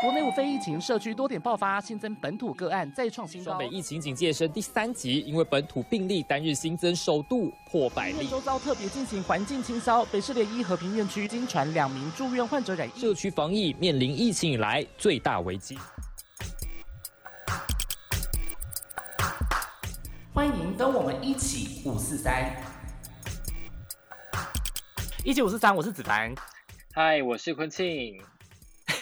国内无非疫情社区多点爆发，新增本土个案再创新高。双北疫情警戒升第三级，因为本土病例单日新增首度破百例。周遭特别进行环境清消，北市联医和平院区经传两名住院患者染疫，社区防疫面临疫情以来最大危机。欢迎跟我们一起五四三，一起五四三，我是子凡。嗨，我是坤庆。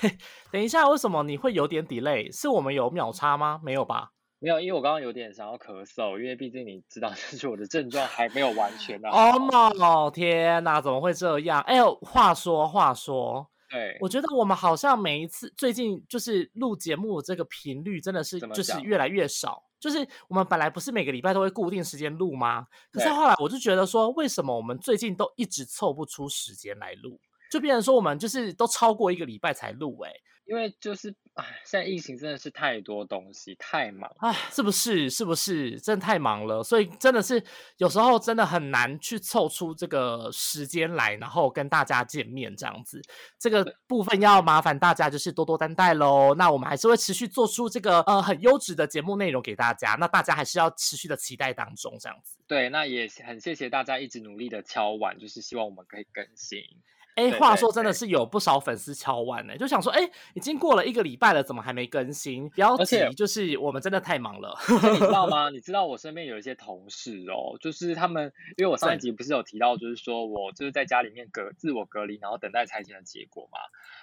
等一下，为什么你会有点 delay？是我们有秒差吗？没有吧？没有，因为我刚刚有点想要咳嗽，因为毕竟你知道，就是我的症状还没有完全的。哦 no！天哪，怎么会这样？哎呦，话说话说，对，我觉得我们好像每一次最近就是录节目这个频率真的是就是越来越少。就是我们本来不是每个礼拜都会固定时间录吗？可是后来我就觉得说，为什么我们最近都一直凑不出时间来录？就变成说我们就是都超过一个礼拜才录哎，因为就是哎，现在疫情真的是太多东西，太忙哎，是不是？是不是？真的太忙了，所以真的是有时候真的很难去凑出这个时间来，然后跟大家见面这样子。这个部分要麻烦大家就是多多担待喽。那我们还是会持续做出这个呃很优质的节目内容给大家，那大家还是要持续的期待当中这样子。对，那也很谢谢大家一直努力的敲碗，就是希望我们可以更新。哎，话说真的是有不少粉丝敲完呢，就想说，哎，已经过了一个礼拜了，怎么还没更新？不要急，就是我们真的太忙了，你知道吗？你知道我身边有一些同事哦，就是他们，因为我上一集不是有提到，就是说我就是在家里面隔自我隔离，然后等待裁剪的结果嘛。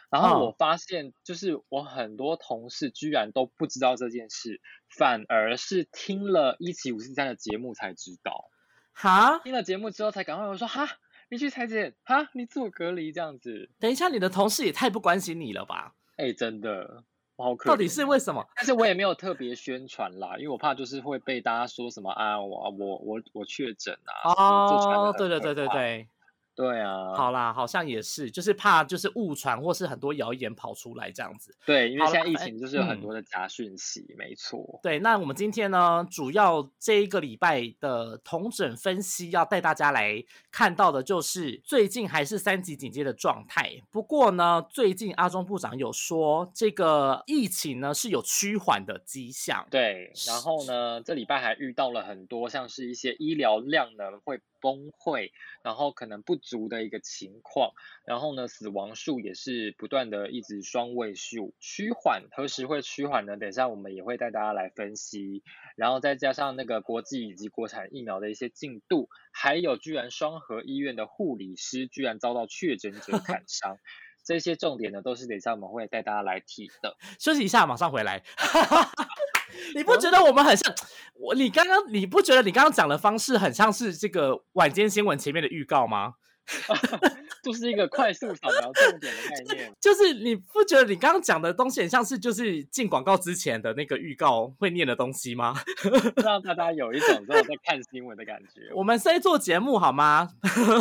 然后我发现，就是我很多同事居然都不知道这件事，反而是听了一期五四三的节目才知道。哈，听了节目之后才赶快我说哈。你去裁剪哈，你自我隔离这样子。等一下，你的同事也太不关心你了吧？哎，真的，我好可。到底是为什么？但是我也没有特别宣传啦，因为我怕就是会被大家说什么啊，我我我我确诊啊。哦，对对对对对。对啊，好啦，好像也是，就是怕就是误传或是很多谣言跑出来这样子。对，因为现在疫情就是有很多的假讯息，没错。对，那我们今天呢，主要这一个礼拜的同诊分析要带大家来看到的就是最近还是三级警戒的状态。不过呢，最近阿中部长有说这个疫情呢是有趋缓的迹象。对，然后呢，这礼拜还遇到了很多像是一些医疗量呢会。崩溃，然后可能不足的一个情况，然后呢，死亡数也是不断的一直双位数趋缓，何时会趋缓呢？等一下我们也会带大家来分析，然后再加上那个国际以及国产疫苗的一些进度，还有居然双河医院的护理师居然遭到确诊者 砍伤，这些重点呢都是等一下我们会带大家来提的。休息一下，马上回来。你不觉得我们很像我？你刚刚你不觉得你刚刚讲的方式很像是这个晚间新闻前面的预告吗？就是一个快速扫描重点的概 念。就是你不觉得你刚刚讲的东西很像是就是进广告之前的那个预告会念的东西吗？让大家有一种在看新闻的感觉。我们在做节目好吗？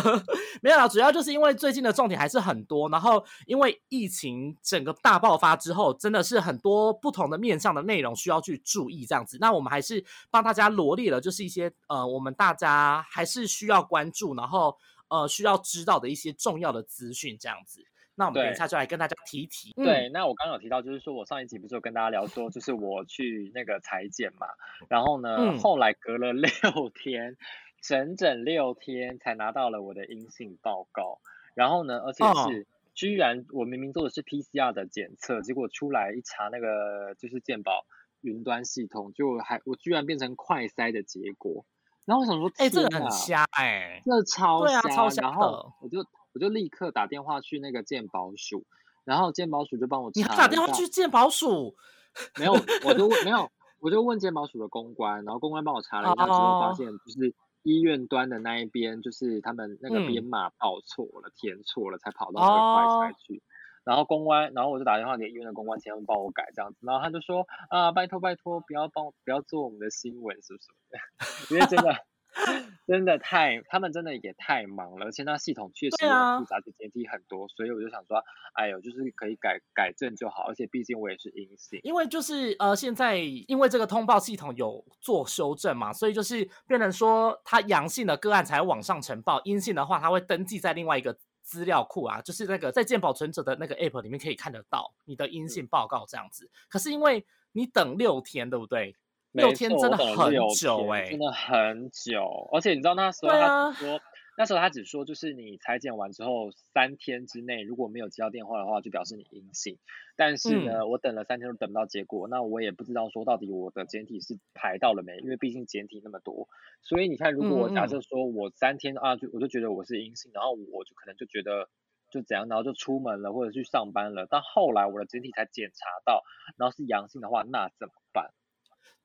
没有啦，主要就是因为最近的重点还是很多，然后因为疫情整个大爆发之后，真的是很多不同的面向的内容需要去注意这样子。那我们还是帮大家罗列了，就是一些呃，我们大家还是需要关注，然后。呃，需要知道的一些重要的资讯，这样子，那我们等一下就来跟大家提提。对，那我刚刚有提到，就是说我上一集不是有跟大家聊说，就是我去那个裁剪嘛，然后呢，后来隔了 六天，整整六天才拿到了我的阴性报告，然后呢，而且是居然我明明做的是 PCR 的检测，结果出来一查那个就是健保云端系统，就还我居然变成快筛的结果。然后我想说，哎，这个很瞎哎，这超瞎，超瞎然后我就我就立刻打电话去那个鉴宝署，然后鉴宝署就帮我查。你打电话去鉴宝署？没有，我就问没有，我就问鉴宝署的公关，然后公关帮我查了一下之后，发现就是医院端的那一边，就是他们那个编码报错了，填错了，才跑到那个快筛去。然后公关，然后我就打电话给医院的公关，请他们帮我改这样子。然后他就说啊，拜托拜托，不要帮不要做我们的新闻，是不是？因为真的 真的太，他们真的也太忙了，而且那系统确实很复杂，就阶梯很多，所以我就想说，哎呦，就是可以改改正就好。而且毕竟我也是阴性，因为就是呃，现在因为这个通报系统有做修正嘛，所以就是变成说，他阳性的个案才往上呈报，阴性的话，他会登记在另外一个。资料库啊，就是那个在健保存者的那个 app 里面可以看得到你的阴性报告这样子。可是因为你等六天，对不对？六天真的很久哎，真的很久。而且你知道那时候他说。那时候他只说，就是你裁剪完之后三天之内如果没有接到电话的话，就表示你阴性。但是呢，我等了三天都等不到结果，那我也不知道说到底我的检体是排到了没，因为毕竟检体那么多。所以你看，如果我假设说我三天啊，就我就觉得我是阴性，然后我就可能就觉得就怎样，然后就出门了或者去上班了。但后来我的检体才检查到，然后是阳性的话，那怎么办？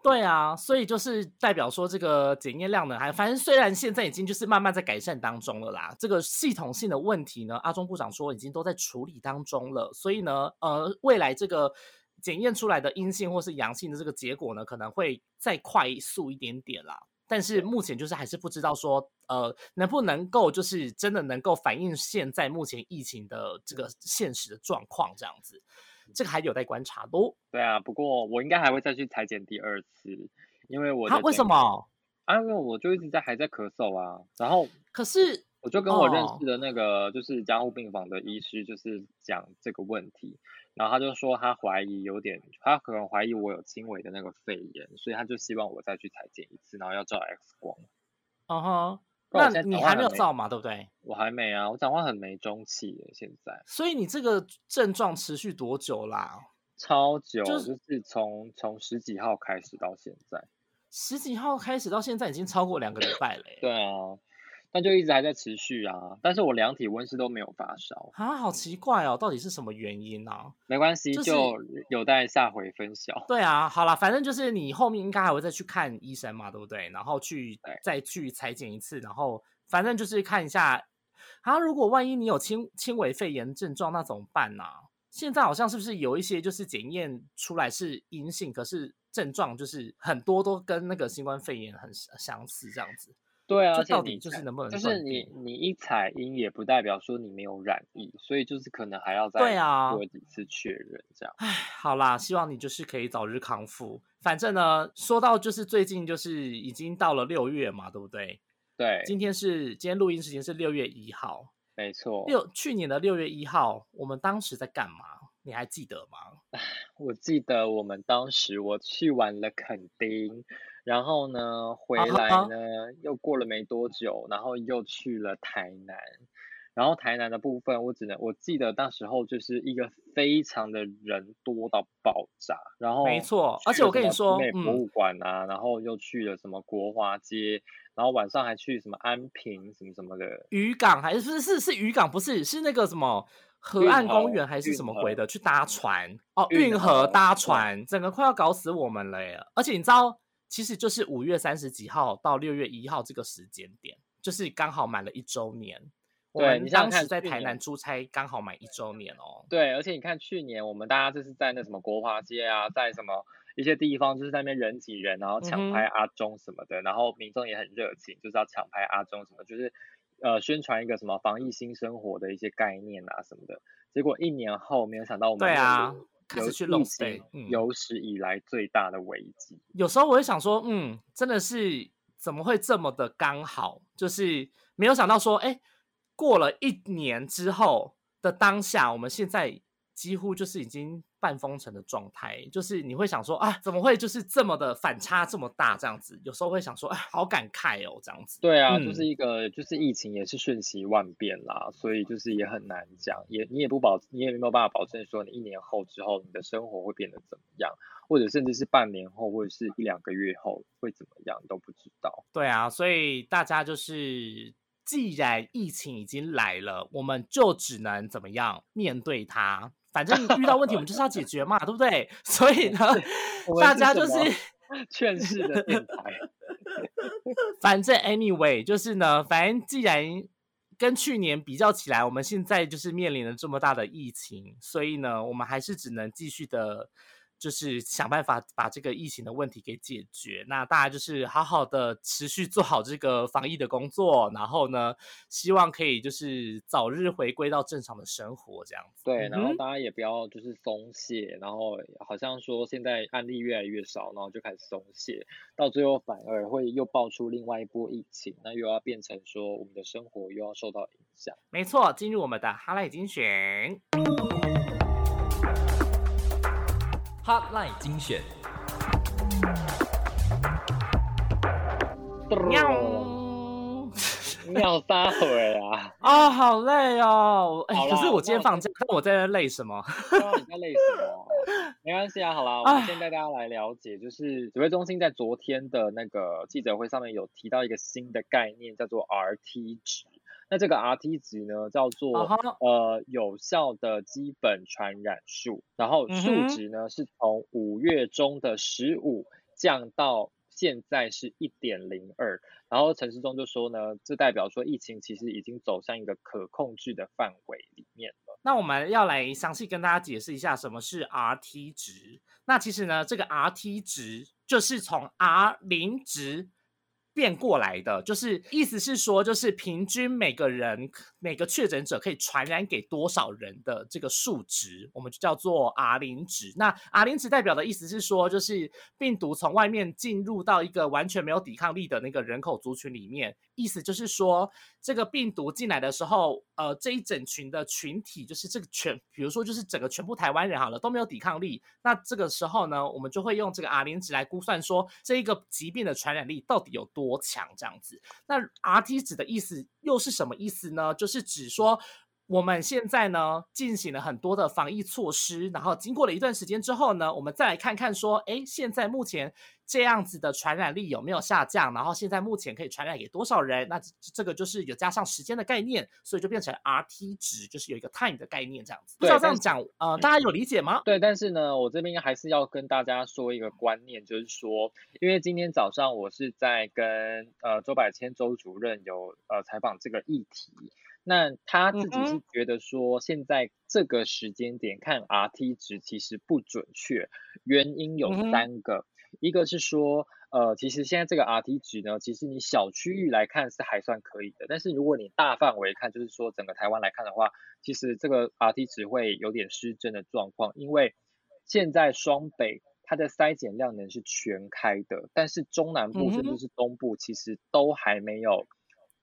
对啊，所以就是代表说这个检验量呢，还反正虽然现在已经就是慢慢在改善当中了啦，这个系统性的问题呢，阿中部长说已经都在处理当中了，所以呢，呃，未来这个检验出来的阴性或是阳性的这个结果呢，可能会再快速一点点啦，但是目前就是还是不知道说，呃，能不能够就是真的能够反映现在目前疫情的这个现实的状况这样子。这个还有待观察哦。对啊，不过我应该还会再去裁剪第二次，因为我他为什么？啊，因为我就一直在还在咳嗽啊。然后可是我就跟我认识的那个就是加护病房的医师，就是讲这个问题，然后他就说他怀疑有点，他可能怀疑我有轻微的那个肺炎，所以他就希望我再去裁剪一次，然后要照 X 光。嗯哼。那你还没有造嘛，对不对？我还没啊，我讲话很没中气耶，现在。所以你这个症状持续多久啦？超久，就是从从十几号开始到现在。十几号开始到现在已经超过两个礼拜了。对啊。那就一直还在持续啊，但是我量体温是都没有发烧啊，好奇怪哦，到底是什么原因呢？没关系，就有待下回分晓。对啊，好了，反正就是你后面应该还会再去看医生嘛，对不对？然后去再去裁剪一次，然后反正就是看一下。啊，如果万一你有轻轻微肺炎症状，那怎么办呢？现在好像是不是有一些就是检验出来是阴性，可是症状就是很多都跟那个新冠肺炎很相似这样子。对啊，到底就是能不能？就是你你一采阴也不代表说你没有染疫，所以就是可能还要再做几次确认这样。唉，好啦，希望你就是可以早日康复。反正呢，说到就是最近就是已经到了六月嘛，对不对？对，今天是今天录音时间是六月一号，没错。六去年的六月一号，我们当时在干嘛？你还记得吗？我记得我们当时我去玩了垦丁。然后呢，回来呢，又过了没多久，然后又去了台南。然后台南的部分，我只能我记得那时候就是一个非常的人多到爆炸。然后没错，而且我跟你说，博物馆啊，然后又去了什么国华街，然后晚上还去什么安平什么什么的渔港，还是是是是渔港，不是是那个什么河岸公园还是什么鬼的，去搭船哦，运河搭船，整个快要搞死我们了耶！而且你知道。其实就是五月三十几号到六月一号这个时间点，就是刚好满了一周年。我们当时在台南出差，刚好满一周年哦。对，而且你看去年我们大家就是在那什么国华街啊，在什么一些地方，就是在那边人挤人，然后抢拍阿中什么的，然后民众也很热情，就是要抢拍阿中什么，就是呃宣传一个什么防疫新生活的一些概念啊什么的。结果一年后，没有想到我们对啊。开始去弄对？有史以来最大的危机。有时候我会想说，嗯，真的是怎么会这么的刚好？就是没有想到说，哎，过了一年之后的当下，我们现在几乎就是已经。半封城的状态，就是你会想说啊，怎么会就是这么的反差这么大这样子？有时候会想说，哎，好感慨哦，这样子。对啊，就是一个就是疫情也是瞬息万变啦，所以就是也很难讲，也你也不保，你也没有办法保证说你一年后之后你的生活会变得怎么样，或者甚至是半年后或者是一两个月后会怎么样都不知道。对啊，所以大家就是既然疫情已经来了，我们就只能怎么样面对它。反正遇到问题，我们就是要解决嘛，对不对？所以呢，大家就是劝世的电台。反正 anyway，就是呢，反正既然跟去年比较起来，我们现在就是面临了这么大的疫情，所以呢，我们还是只能继续的就是想办法把这个疫情的问题给解决。那大家就是好好的持续做好这个防疫的工作，然后呢，希望可以就是早日回归到正常的生活这样子。对，然后大家也不要就是松懈，然后好像说现在案例越来越少，然后就开始松懈，到最后反而会又爆出另外一波疫情，那又要变成说我们的生活又要受到影响。没错，进入我们的哈赖精选。Hotline 精选，喵，妙撒回啊！啊，好累哦！哎，好啦可是我今天放假，那我在累什么？你在累什么？没关系啊，好啦，我们先带大家来了解，就是指挥中心在昨天的那个记者会上面有提到一个新的概念，叫做 RT 值。那这个 RT 值呢，叫做、呃有效的基本传染数，然后数值呢、是从五月中的十五降到现在是一点零二。然后陈世忠就说呢，这代表说疫情其实已经走向一个可控制的范围里面了。那我们要来详细跟大家解释一下什么是 RT 值。那其实呢，这个 RT 值就是从 R 零值变过来的，就是意思是说，就是平均每个人每个确诊者可以传染给多少人的这个数值，我们就叫做 R 零值。那 R 零值代表的意思是说，就是病毒从外面进入到一个完全没有抵抗力的那个人口族群里面，意思就是说，这个病毒进来的时候，呃，这一整群的群体，就是这个全，比如说就是整个全部台湾人好了都没有抵抗力，那这个时候呢，我们就会用这个 R 零值来估算说这一个疾病的传染力到底有多强这样子。那 RT 值的意思又是什么意思呢？就是指说。我们现在呢进行了很多的防疫措施，然后经过了一段时间之后呢，我们再来看看说，哎，现在目前这样子的传染力有没有下降？然后现在目前可以传染给多少人？那这这个就是有加上时间的概念，所以就变成 RT 值，就是有一个 time 的概念这样子。不知道这样讲，呃，大家有理解吗？对，但是呢，我这边还是要跟大家说一个观念，就是说，因为今天早上我是在跟呃周百千周主任有呃采访这个议题，那他自己嗯是觉得说，现在这个时间点看 RT 值其实不准确，原因有三个，一个是说。呃，其实现在这个 RT 值呢，其实你小区域来看是还算可以的，但是如果你大范围看，就是说整个台湾来看的话，其实这个 RT 值会有点失真的状况，因为现在双北它的筛检量能是全开的，但是中南部甚至是东部其实都还没有，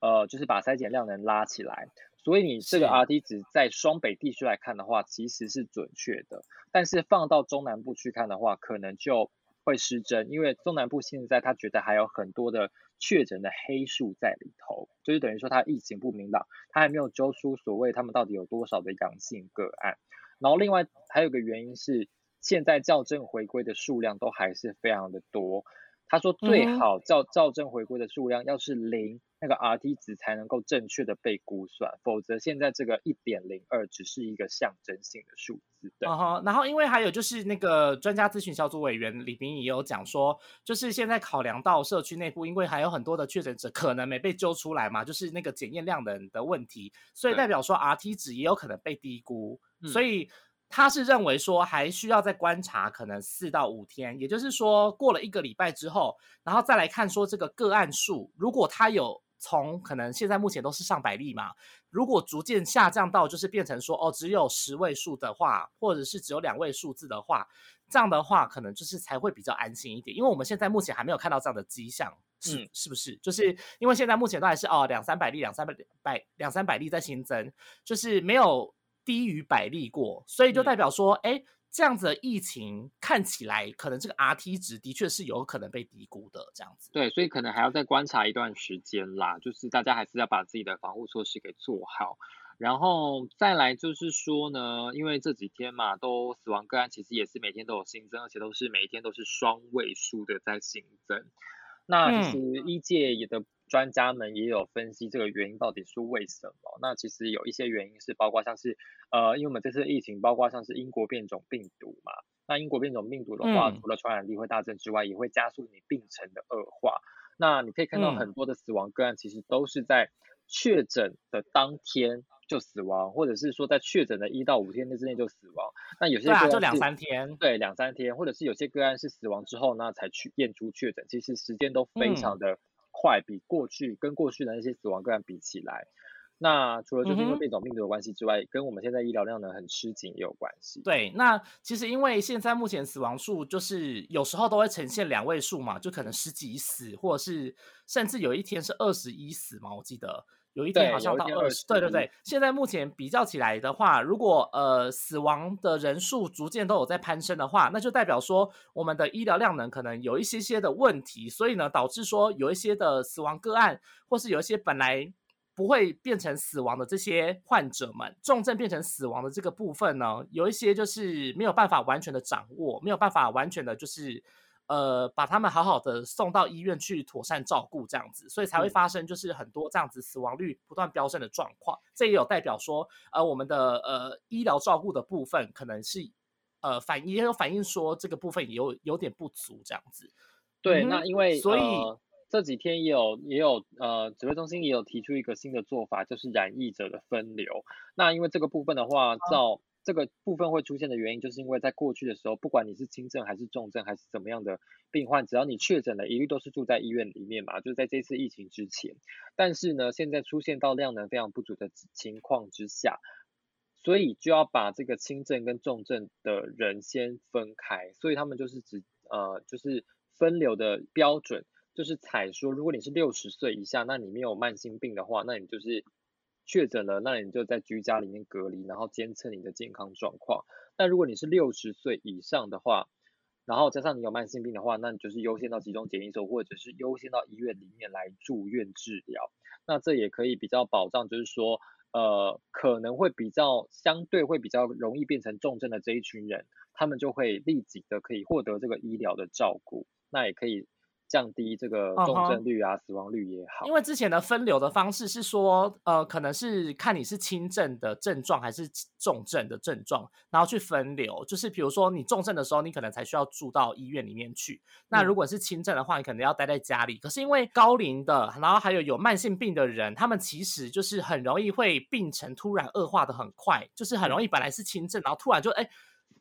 呃，就是把筛检量能拉起来。所以你这个 RT 值在双北地区来看的话，其实是准确的，但是放到中南部去看的话，可能就会失真，因为中南部现在他觉得还有很多的确诊的黑数在里头，就是等于说他疫情不明朗，他还没有揪出所谓他们到底有多少的阳性个案。然后另外还有个原因是，现在校正回归的数量都还是非常的多。他说最好校校正回归的数量要是零，那个 RT 值才能够正确的被估算，否则现在这个一点零二只是一个象征性的数字。对，嗯哼，然后因为还有就是那个专家咨询小组委员李明也有讲说，就是现在考量到社区内部，因为还有很多的确诊者可能没被揪出来嘛，就是那个检验量能的问题，所以代表说 RT 值也有可能被低估，嗯。所以他是认为说还需要再观察可能四到五天，也就是说过了一个礼拜之后，然后再来看说这个个案数，如果它有从可能现在目前都是上百例嘛，如果逐渐下降到就是变成说哦只有十位数的话，或者是只有两位数字的话，这样的话可能就是才会比较安心一点，因为我们现在目前还没有看到这样的迹象，是、嗯是不是？就是因为现在目前都还是哦两三百例、两三百百两三百例在新增，就是没有低于百例过，所以就嗯代表说，哎、这样子的疫情看起来可能这个 RT 值的确是有可能被低估的，这样子。对，所以可能还要再观察一段时间啦，就是大家还是要把自己的防护措施给做好。然后再来就是说呢，因为这几天嘛，都死亡个案其实也是每天都有新增，而且都是每一天都是双位数的在新增。那其实医界也的专家们也有分析这个原因到底是为什么。那其实有一些原因是包括像是呃，因为我们这次疫情包括像是英国变种病毒嘛，那英国变种病毒的话，嗯除了传染力会大增之外，也会加速你病程的恶化。那你可以看到嗯很多的死亡个案，其实都是在确诊的当天就死亡，或者是说在确诊的一到五天之内就死亡。那有些对啊，就两三天。对，两三天，或者是有些个案是死亡之后呢才去验出确诊，其实时间都非常的快，比过去跟过去的那些死亡个案比起来。那除了就是因为变种病毒的关系之外，跟我们现在医疗量呢很吃紧也有关系。对，那其实因为现在目前死亡数就是有时候都会呈现两位数嘛，就可能十几死，或者是甚至有一天是二十一死嘛，我记得有一天好像到二十。对对对，现在目前比较起来的话，如果呃死亡的人数逐渐都有在攀升的话，那就代表说我们的医疗量能可能有一些些的问题，所以呢导致说有一些的死亡个案，或是有一些本来。不会变成死亡的这些患者们，重症变成死亡的这个部分呢，有一些就是没有办法完全的掌握，没有办法完全的，就是呃，把他们好好的送到医院去妥善照顾这样子，所以才会发生就是很多这样子死亡率不断飙升的状况。这也有代表说，呃，我们的呃医疗照顾的部分可能是呃反也有反映说这个部分有有点不足这样子。对，那因为所以。这几天也有也有呃，指挥中心也有提出一个新的做法，就是染疫者的分流。那因为这个部分的话，照这个部分会出现的原因，就是因为在过去的时候，不管你是轻症还是重症还是怎么样的病患，只要你确诊了，一律都是住在医院里面嘛，就是在这次疫情之前。但是呢，现在出现到量能非常不足的情况之下，所以就要把这个轻症跟重症的人先分开，所以他们就是指呃就是分流的标准。就是采说，如果你是六十岁以下，那你没有慢性病的话，那你就是确诊了，那你就在居家里面隔离，然后监测你的健康状况。那如果你是六十岁以上的话，然后加上你有慢性病的话，那你就是优先到集中检疫所，或者是优先到医院里面来住院治疗。那这也可以比较保障，就是说，呃，可能会比较相对会比较容易变成重症的这一群人，他们就会立即的可以获得这个医疗的照顾。那也可以。降低这个重症率啊，死亡率也好。因为之前的分流的方式是说，呃，可能是看你是轻症的症状还是重症的症状，然后去分流。就是比如说你重症的时候，你可能才需要住到医院里面去。那如果是轻症的话，你可能要待在家里。可是因为高龄的，然后还有有慢性病的人，他们其实就是很容易会病程突然恶化的很快，就是很容易本来是轻症，然后突然就哎。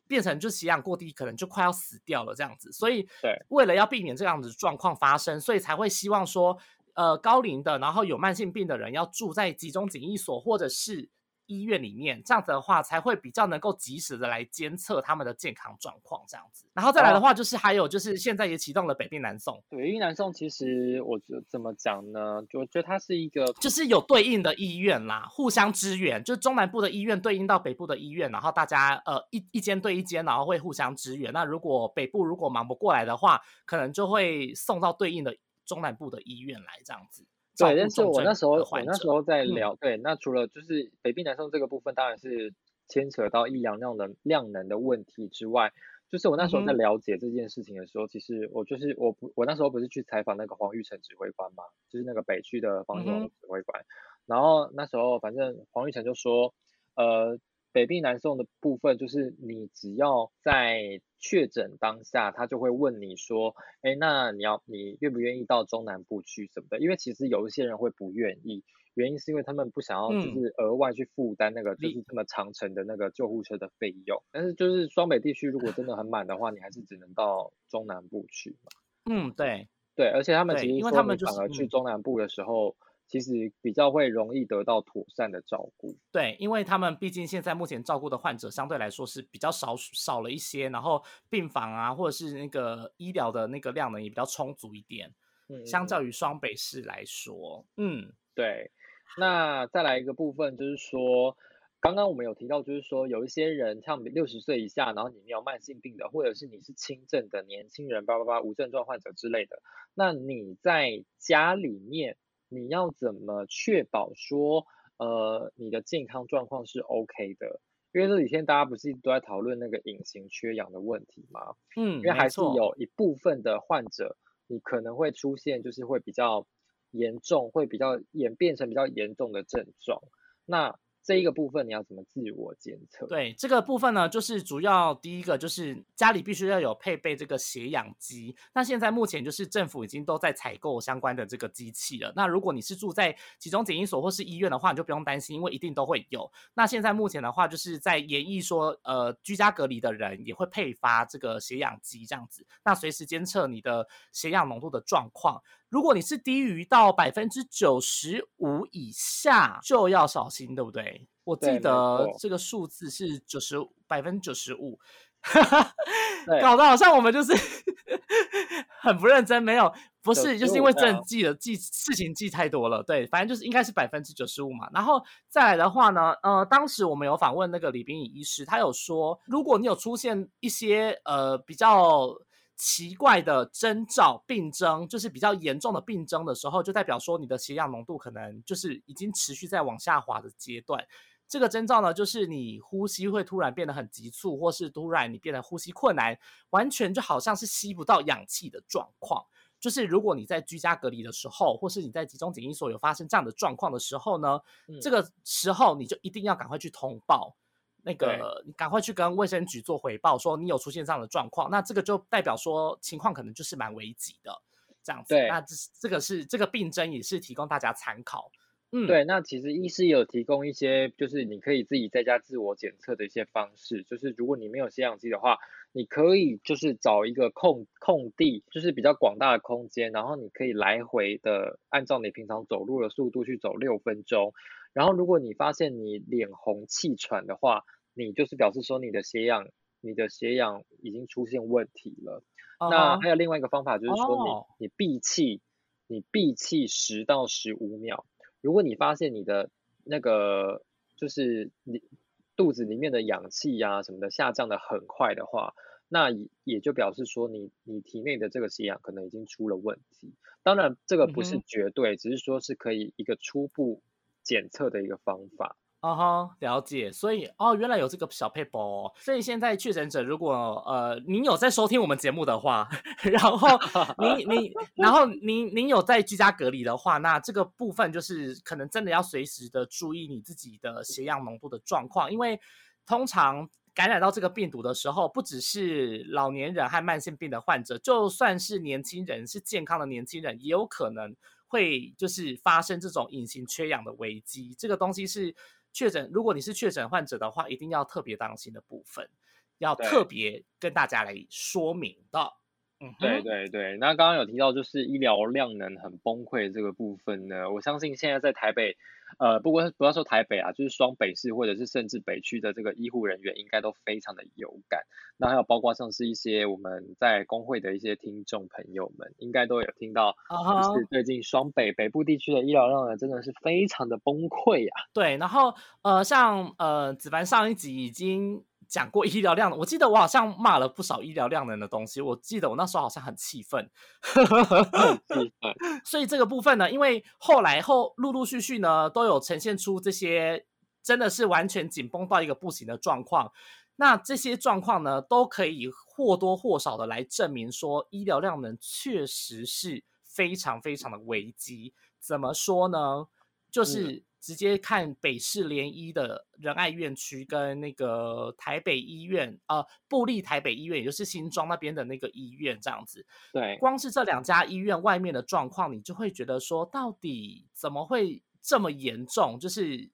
变成就血氧过低，可能就快要死掉了这样子，所以为了要避免这样子状况发生，所以才会希望说，呃，高龄的，然后有慢性病的人要住在集中检疫所，或者是。医院里面这样子的话，才会比较能够及时的来监测他们的健康状况，这样子。然后再来的话，就是还有就是现在也启动了北病南送。北病南送其实我觉怎么讲呢？就我觉得它是一个，就是有对应的医院啦，互相支援，就是中南部的医院对应到北部的医院，然后大家呃一一间对一间，然后会互相支援。那如果北部如果忙不过来的话，可能就会送到对应的中南部的医院来这样子。对，但是我那时候我那时候在聊，对，那除了就是北病南送这个部分，当然是牵扯到医疗量能量能的问题之外，就是我那时候在了解这件事情的时候，其实我就是我不我那时候不是去采访那个黄玉成指挥官嘛，就是那个北区的防疫指挥官，然后那时候反正黄玉成就说，呃。北病南送的部分，就是你只要在确诊当下，他就会问你说，哎，那你要你愿不愿意到中南部去什么的？因为其实有一些人会不愿意，原因是因为他们不想要就是额外去负担那个就是这么长程的那个救护车的费用。但是就是双北地区如果真的很满的话，你还是只能到中南部去嘛。嗯，对对，而且他们其实因为他们反而去中南部的时候。其实比较会容易得到妥善的照顾，对，因为他们毕竟现在目前照顾的患者相对来说是比较少少了一些，然后病房啊或者是那个医疗的那个量呢也比较充足一点，嗯，相较于双北市来说，嗯，对。那再来一个部分就是说，刚刚我们有提到，就是说有一些人像六十岁以下，然后你没有慢性病的，或者是你是轻症的年轻人，叭叭叭无症状患者之类的，那你在家里面。你要怎么确保说，呃，你的健康状况是 OK 的？因为这几天大家不是都在讨论那个隐形缺氧的问题吗？嗯，因为还是有一部分的患者，你可能会出现就是会比较严重，会比较演变成比较严重的症状。那这一个部分你要怎么自我监测？对这个部分呢，就是主要第一个就是家里必须要有配备这个血氧机。那现在目前就是政府已经都在采购相关的这个机器了。那如果你是住在集中检疫所或是医院的话，你就不用担心，因为一定都会有。那现在目前的话，就是在演绎说，呃，居家隔离的人也会配发这个血氧机这样子，那随时监测你的血氧浓度的状况。如果你是低于到百分之九十五以下，就要小心，对不对？我记得这个数字是九十百分之九十五，搞得好像我们就是 很不认真，没有，不是，就是因为真的记了记事情记太多了，对，反正就是应该是百分之九十五嘛。然后再来的话呢，呃，当时我们有访问那个李冰颖医师，他有说，如果你有出现一些呃比较。奇怪的征兆、病征，就是比较严重的病征的时候，就代表说你的血氧浓度可能就是已经持续在往下滑的阶段。这个征兆呢，就是你呼吸会突然变得很急促，或是突然你变得呼吸困难，完全就好像是吸不到氧气的状况。就是如果你在居家隔离的时候，或是你在集中检疫所有发生这样的状况的时候呢，这个时候你就一定要赶快去通报。那个，你赶快去跟卫生局做回报，说你有出现这样的状况，那这个就代表说情况可能就是蛮危急的，这样子。那这这个是这个病症也是提供大家参考。嗯，对。那其实医师也有提供一些，就是你可以自己在家自我检测的一些方式，就是如果你没有吸氧机的话，你可以就是找一个空空地，就是比较广大的空间，然后你可以来回的按照你平常走路的速度去走六分钟，然后如果你发现你脸红气喘的话，你就是表示说你的血氧，你的血氧已经出现问题了。那还有另外一个方法，就是说你你闭气，你闭气十到十五秒。如果你发现你的那个就是你肚子里面的氧气呀什么的下降的很快的话，那也也就表示说你你体内的这个血氧可能已经出了问题。当然这个不是绝对，只是说是可以一个初步检测的一个方法。啊哈，了解。所以哦，原来有这个小配包。所以现在确诊者，如果呃您有在收听我们节目的话，然后您您然后您您有在居家隔离的话，那这个部分就是可能真的要随时的注意你自己的血氧浓度的状况，因为通常感染到这个病毒的时候，不只是老年人和慢性病的患者，就算是年轻人是健康的年轻人，也有可能会就是发生这种隐形缺氧的危机。这个东西是。确诊，如果你是确诊患者的话，一定要特别当心的部分，要特别跟大家来说明的。嗯，对对对。那刚刚有提到就是医疗量能很崩溃这个部分呢，我相信现在在台北。呃，不过不要说台北啊，就是双北市或者是甚至北区的这个医护人员，应该都非常的有感。那还有包括像是一些我们在工会的一些听众朋友们，应该都有听到，就是最近双北北部地区的医疗量呢，真的是非常的崩溃呀。对，然后呃，像呃子凡上一集已经。讲过医疗量的，我记得我好像骂了不少医疗量能的东西。我记得我那时候好像很气愤，所以这个部分呢，因为后来后陆陆续续呢都有呈现出这些真的是完全紧绷到一个不行的状况。那这些状况呢，都可以或多或少的来证明说医疗量能确实是非常非常的危机。怎么说呢？就是。直接看北市联医的仁爱院区跟那个台北医院，呃，布利台北医院，也就是新庄那边的那个医院，这样子。对，光是这两家医院外面的状况，你就会觉得说，到底怎么会这么严重？就是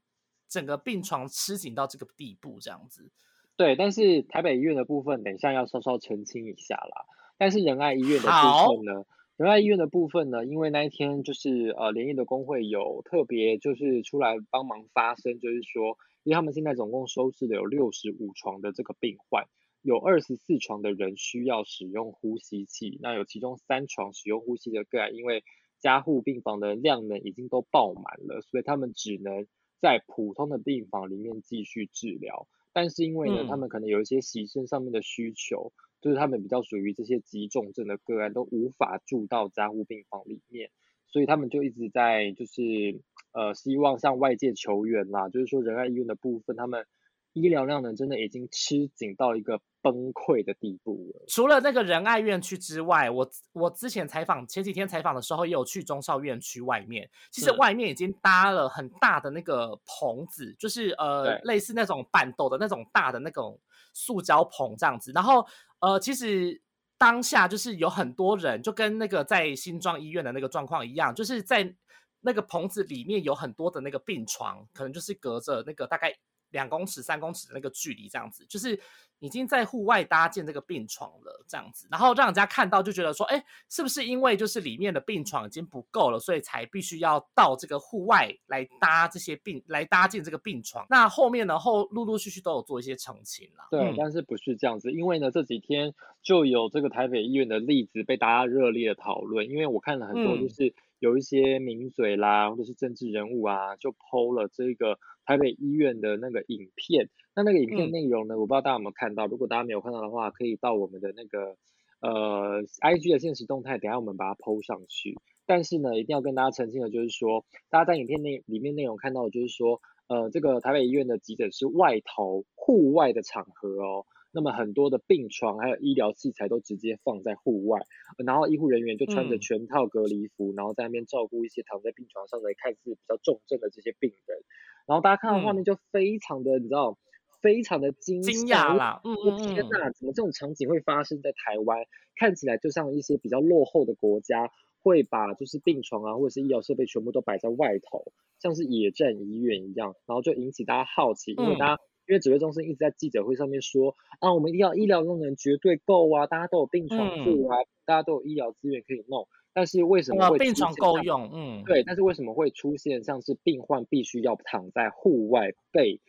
整个病床吃紧到这个地步，这样子。对，但是台北医院的部分，等一下要稍稍澄清一下啦。但是仁爱医院的部分呢？仁爱医院的部分呢，因为那一天就是呃联谊的工会有特别就是出来帮忙发声，就是说，因为他们现在总共收治的有六十五床的这个病患，有二十四床的人需要使用呼吸器，那有其中三床使用呼吸的个案，因为加护病房的量呢已经都爆满了，所以他们只能在普通的病房里面继续治疗，但是因为呢，他们可能有一些牺牲上面的需求。就是他们比较属于这些急重症的个案，都无法住到加护病房里面，所以他们就一直在就是呃希望向外界求援啦，就是说仁爱医院的部分，他们医疗量能真的已经吃紧到一个崩溃的地步了。除了那个仁爱院区之外，我我之前采访前几天采访的时候，也有去中校院区外面，其实嗯外面已经搭了很大的那个棚子，就是呃对类似那种板斗的那种大的那种塑胶棚这样子。然后呃，其实当下就是有很多人，就跟那个在新庄医院的那个状况一样，就是在那个棚子里面有很多的那个病床，可能就是隔着那个大概两公尺、三公尺的那个距离，这样子，就是已经在户外搭建这个病床了，这样子，然后让人家看到就觉得说，哎，是不是因为就是里面的病床已经不够了，所以才必须要到这个户外来搭这些病，来搭建这个病床？那后面呢，后陆陆续续都有做一些澄清啦。对，嗯但是不是这样子？因为呢，这几天就有这个台北医院的例子被大家热烈的讨论。因为我看了很多，就嗯是有一些名嘴啦，或者是政治人物啊，就剖了这个台北医院的那个影片。那那个影片嗯内容呢，我不知道大家有没有看到。如果大家没有看到的话，可以到我们的那个呃 IG 的现实动态，等一下我们把它 PO 上去。但是呢，一定要跟大家澄清的就是说，大家在影片内里面内容看到的就是说，呃，这个台北医院的急诊是外头户外的场合哦。那么很多的病床还有医疗器材都直接放在户外，呃然后医护人员就穿着嗯全套隔离服，然后在那边照顾一些躺在病床上的看似比较重症的这些病人。然后大家看到画嗯面就非常的，你知道，非常的惊惊讶啦，嗯我嗯嗯，天哪，怎么这种场景会发生在台湾？看起来就像一些比较落后的国家会把就是病床啊或者是医疗设备全部都摆在外头，像是野战医院一样，然后就引起大家好奇，因为嗯大家。因为指挥中心一直在记者会上面说啊，我们一定要医疗功能绝对够啊，大家都有病床住啊，大家都有医疗资源可以弄。但是为什么呃，会病出现像床够用，嗯，对，但是为什么会出现像是病患必须要躺在户外被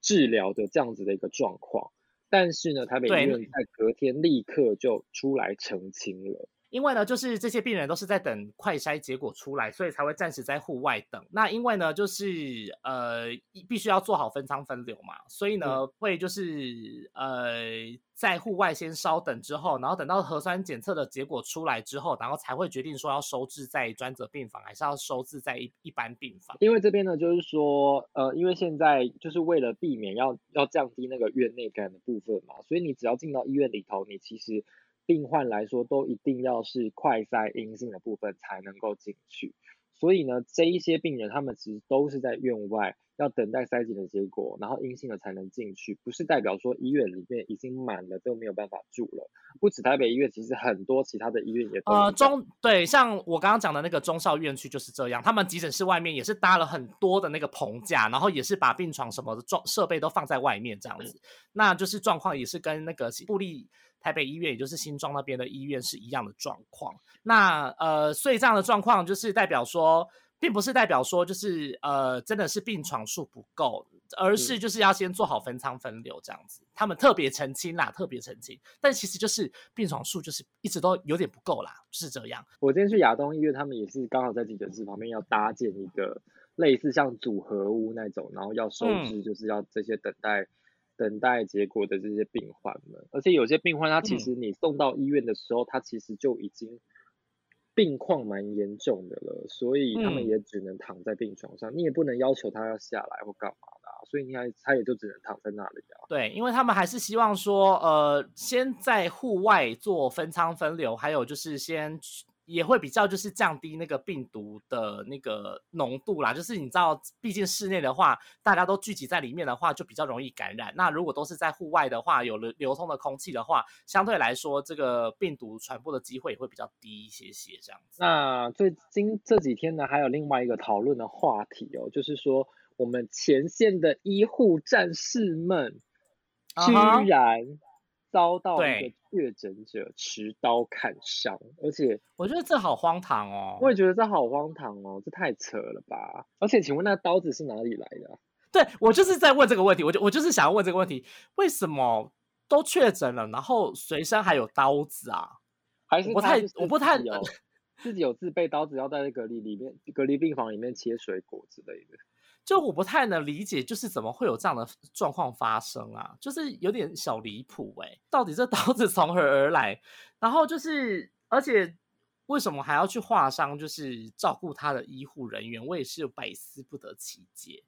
治疗的这样子的一个状况？但是呢，台北医院在隔天立刻就出来澄清了。因为呢，就是这些病人都是在等快筛结果出来，所以才会暂时在户外等。那因为呢，就是呃，必须要做好分仓分流嘛，所以呢，会就是呃，在户外先稍等之后，然后等到核酸检测的结果出来之后，然后才会决定说要收治在专责病房，还是要收治在一一般病房。因为这边呢，就是说，呃，因为现在就是为了避免要要降低那个院内感染的部分嘛，所以你只要进到医院里头，你其实病患来说都一定要是快筛阴性的部分才能够进去。所以呢，这一些病人他们其实都是在院外要等待筛检的结果，然后阴性的才能进去，不是代表说医院里面已经满了都没有办法住了。不止台北医院，其实很多其他的医院也都呃，中对，像我刚刚讲的那个中校院区就是这样，他们急诊室外面也是搭了很多的那个棚架，然后也是把病床什么的装设备都放在外面这样子，那就是状况也是跟那个布利台北医院，也就是新庄那边的医院是一样的状况。那呃，所以这样的状况就是代表说，并不是代表说就是呃，真的是病床数不够，而是就是要先做好分仓分流这样子。他们特别澄清啦，特别澄清，但其实就是病床数就是一直都有点不够啦，就是这样。我今天去亚东医院，他们也是刚好在急诊室旁边要搭建一个类似像组合屋那种，然后要收嗯治，就是要这些等待、等待结果的这些病患们。而且有些病患，他其嗯实你送到医院的时候，他其实就已经病况蛮严重的了，所以他们嗯也只能躺在病床上，你也不能要求他要下来或干嘛的、啊，所以你还他也就只能躺在那里啊。对，因为他们还是希望说，呃，先在户外做分仓分流，还有就是先去也会比较就是降低那个病毒的那个浓度啦。就是你知道，毕竟室内的话，大家都聚集在里面的话，就比较容易感染。那如果都是在户外的话，有了流通的空气的话，相对来说，这个病毒传播的机会也会比较低一些些，这样子。那最近这几天呢，还有另外一个讨论的话题哦，就是说我们前线的医护战士们，居然遭到一个确诊者持刀砍伤，而且我觉得这好荒唐哦。我也觉得这好荒唐哦，这太扯了吧！而且请问那刀子是哪里来的啊、对我就是在问这个问题，我就我就是想要问这个问题，为什么都确诊了，然后随身还有刀子啊？还是我不太我不太有 自己有自备刀子，要在隔离里面隔离病房里面切水果之类的。就我不太能理解，就是怎么会有这样的状况发生啊？就是有点小离谱哎，到底这刀子从何而来？然后就是，而且为什么还要去划伤，就是照顾他的医护人员？我也是百思不得其解。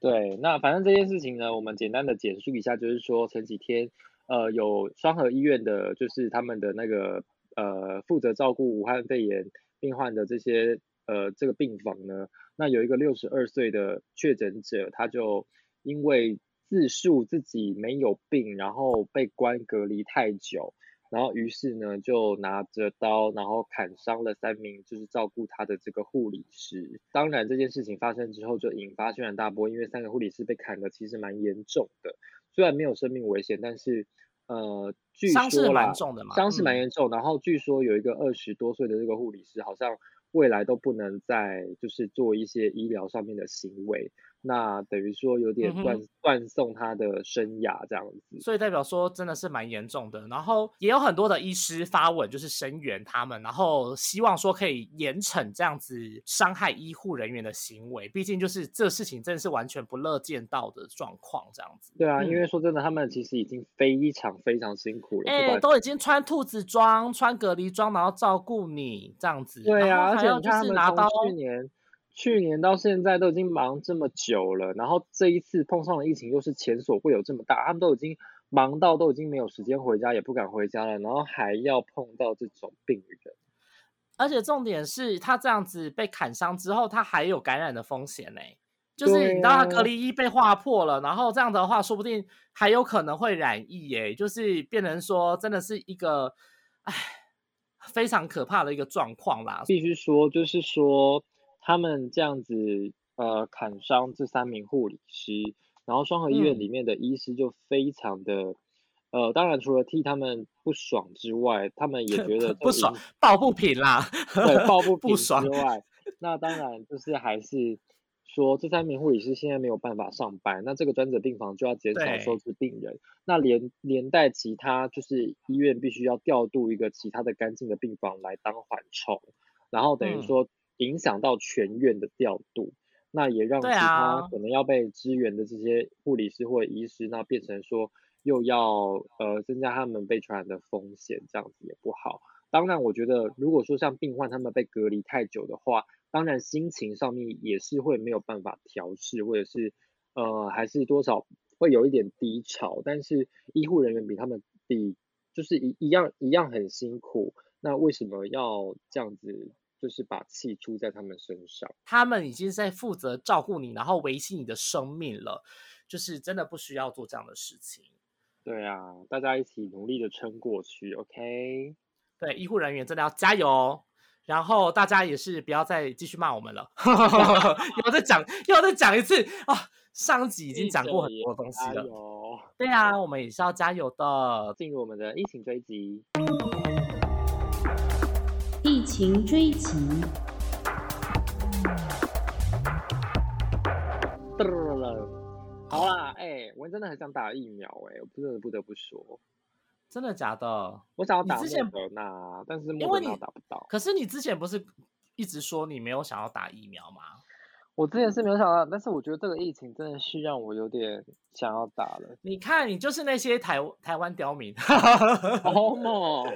对，那反正这件事情呢，我们简单的简述一下，就是说前几天，呃，有双河医院的，就是他们的那个呃负责照顾武汉肺炎病患的这些呃这个病房呢，那有一个六十二岁的确诊者，他就因为自述自己没有病，然后被关隔离太久。然后于是呢，就拿着刀，然后砍伤了三名就是照顾他的这个护理师。当然这件事情发生之后，就引发轩然大波，因为三个护理师被砍的其实蛮严重的，虽然没有生命危险，但是呃，据说伤势蛮重的嘛，伤势蛮严重。然后据说有一个二十多岁的这个护理师，好像未来都不能再就是做一些医疗上面的行为。那等于说有点断断送他的生涯这样子，所以代表说真的是蛮严重的。然后也有很多的医师发文，就是声援他们，然后希望说可以严惩这样子伤害医护人员的行为。毕竟就是这事情真的是完全不乐见到的状况，这样子。对啊，因为说真的，他们其实已经非常非常辛苦了，哎，都已经穿兔子装、穿隔离装，然后照顾你这样子。对啊，而且就是拿刀。去年。去年到现在都已经忙这么久了，然后这一次碰上了疫情，又是前所未有这么大，他们都已经忙到都已经没有时间回家，也不敢回家了，然后还要碰到这种病人，而且重点是他这样子被砍伤之后，他还有感染的风险呢。就是你知道他隔离衣被划破了，然后这样的话，说不定还有可能会染疫耶，就是变成说真的是一个唉非常可怕的一个状况啦。必须说，就是说。他们这样子，呃，砍伤这三名护理师，然后双河医院里面的医师就非常的，呃，当然除了替他们不爽之外，他们也 觉得不爽，抱不平啦，对，抱不 平之外，那当然就是还是说这三名护理师现在没有办法上班，那这个专责病房就要减少收治病人，那连连带其他就是医院必须要调度一个其他的干净的病房来当缓冲，然后等于说。影响到全院的调度，那也让其他可能要被支援的这些护理师或医师，那变成说又要呃增加他们被传染的风险，这样子也不好。当然，我觉得如果说像病患他们被隔离太久的话，当然心情上面也是会没有办法调试，或者是呃还是多少会有一点低潮。但是医护人员比他们比就是一一样一样很辛苦，那为什么要这样子？就是把气出在他们身上，他们已经在负责照顾你，然后维系你的生命了，就是真的不需要做这样的事情。对啊，大家一起努力的撑过去，OK？对，医护人员真的要加油，然后大家也是不要再继续骂我们了，又要再讲，又要再讲一次啊！上集已经讲过很多东西了，对啊，我们也是要加油的，进入我们的疫情追击。追击。好啦，哎，我真的很想打疫苗，哎，我真的不得不说，真的假的？我想要打莫德纳，但是莫德纳打不到。可是你之前不是一直说你没有想要打疫苗吗？我之前是没有想到，但是我觉得这个疫情真的是让我有点想要打了。你看，你就是那些台台湾刁民，好嘛？